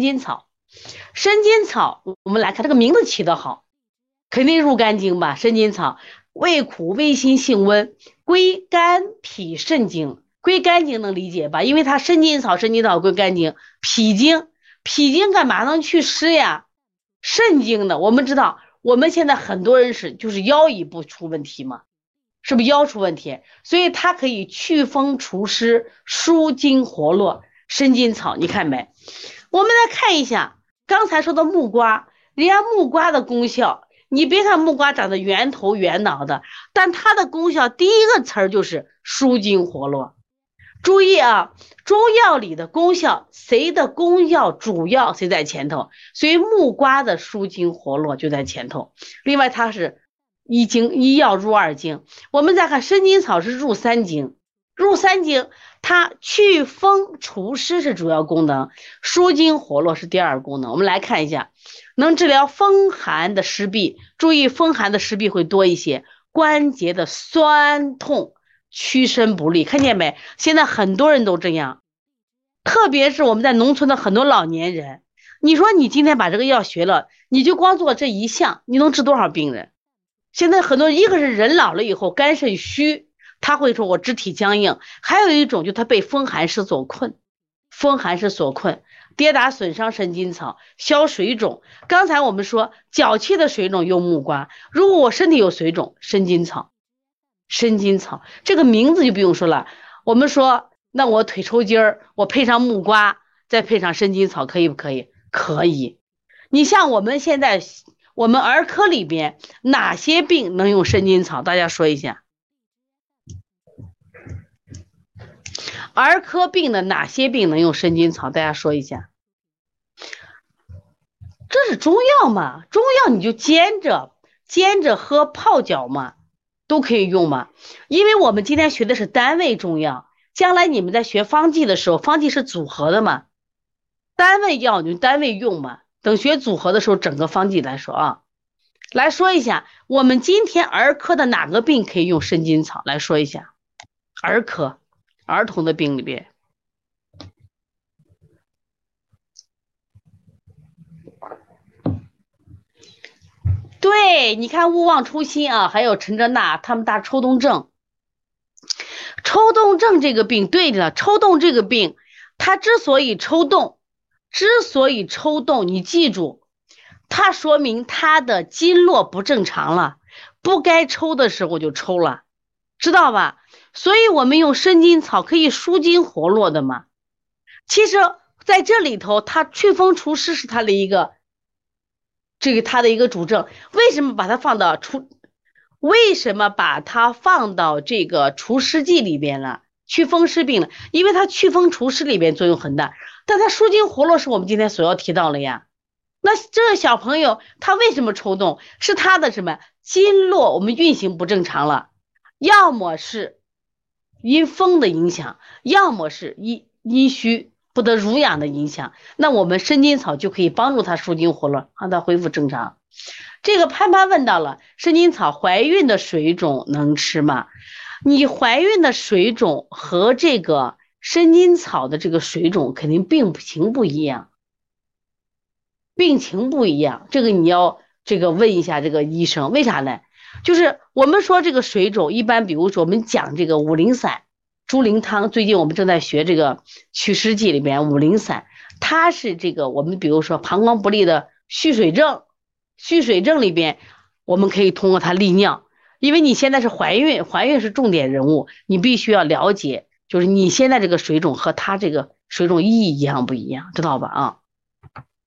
筋草，生筋草，我们来看这个名字起得好，肯定入肝经吧？生筋草，味苦味辛性温，归肝脾肾经，归肝经能理解吧？因为它生筋草，生筋草归肝经，脾经，脾经干嘛能祛湿呀？肾经的，我们知道，我们现在很多人是就是腰一不出问题嘛，是不是腰出问题？所以它可以祛风除湿、舒筋活络。生筋草，你看没？我们来看一下刚才说的木瓜，人家木瓜的功效，你别看木瓜长得圆头圆脑的，但它的功效第一个词儿就是舒筋活络。注意啊，中药里的功效，谁的功效主要谁在前头？所以木瓜的舒筋活络就在前头。另外，它是一经一药入二经。我们再看生筋草是入三经，入三经，它祛风除湿是主要功能，舒筋活络是第二功能。我们来看一下，能治疗风寒的湿痹，注意风寒的湿痹会多一些，关节的酸痛。屈伸不利，看见没？现在很多人都这样，特别是我们在农村的很多老年人。你说你今天把这个药学了，你就光做这一项，你能治多少病人？现在很多，一个是人老了以后肝肾虚，他会说我肢体僵硬；还有一种就他被风寒湿所困，风寒湿所困，跌打损伤神经草，消水肿。刚才我们说脚气的水肿用木瓜，如果我身体有水肿，生筋草。生筋草这个名字就不用说了，我们说那我腿抽筋儿，我配上木瓜，再配上生筋草，可以不可以？可以。你像我们现在我们儿科里边哪些病能用生筋草？大家说一下。儿科病的哪些病能用生筋草？大家说一下。这是中药嘛？中药你就煎着煎着喝，泡脚嘛。都可以用嘛？因为我们今天学的是单位中药，将来你们在学方剂的时候，方剂是组合的嘛？单位药就单位用嘛。等学组合的时候，整个方剂来说啊，来说一下，我们今天儿科的哪个病可以用生筋草？来说一下，儿科儿童的病里边。对，你看勿忘初心啊，还有陈哲娜他们打抽动症，抽动症这个病，对了，抽动这个病，它之所以抽动，之所以抽动，你记住，它说明它的经络不正常了，不该抽的时候就抽了，知道吧？所以我们用生筋草可以舒筋活络的嘛。其实在这里头，它祛风除湿是它的一个。这个它的一个主症，为什么把它放到除？为什么把它放到这个除湿剂里边了？祛风湿病了，因为它祛风除湿里边作用很大，但它舒筋活络是我们今天所要提到了呀。那这小朋友他为什么抽动？是他的什么经络我们运行不正常了？要么是因风的影响，要么是阴阴虚。不得濡养的影响，那我们生筋草就可以帮助他舒筋活络，让他恢复正常。这个潘潘问到了，生筋草怀孕的水肿能吃吗？你怀孕的水肿和这个生筋草的这个水肿肯定病情不一样，病情不一样，这个你要这个问一下这个医生，为啥呢？就是我们说这个水肿，一般比如说我们讲这个五苓散。猪苓汤，最近我们正在学这个祛湿剂里边五苓散，它是这个我们比如说膀胱不利的蓄水症，蓄水症里边我们可以通过它利尿，因为你现在是怀孕，怀孕是重点人物，你必须要了解，就是你现在这个水肿和它这个水肿意义一样不一样，知道吧？啊。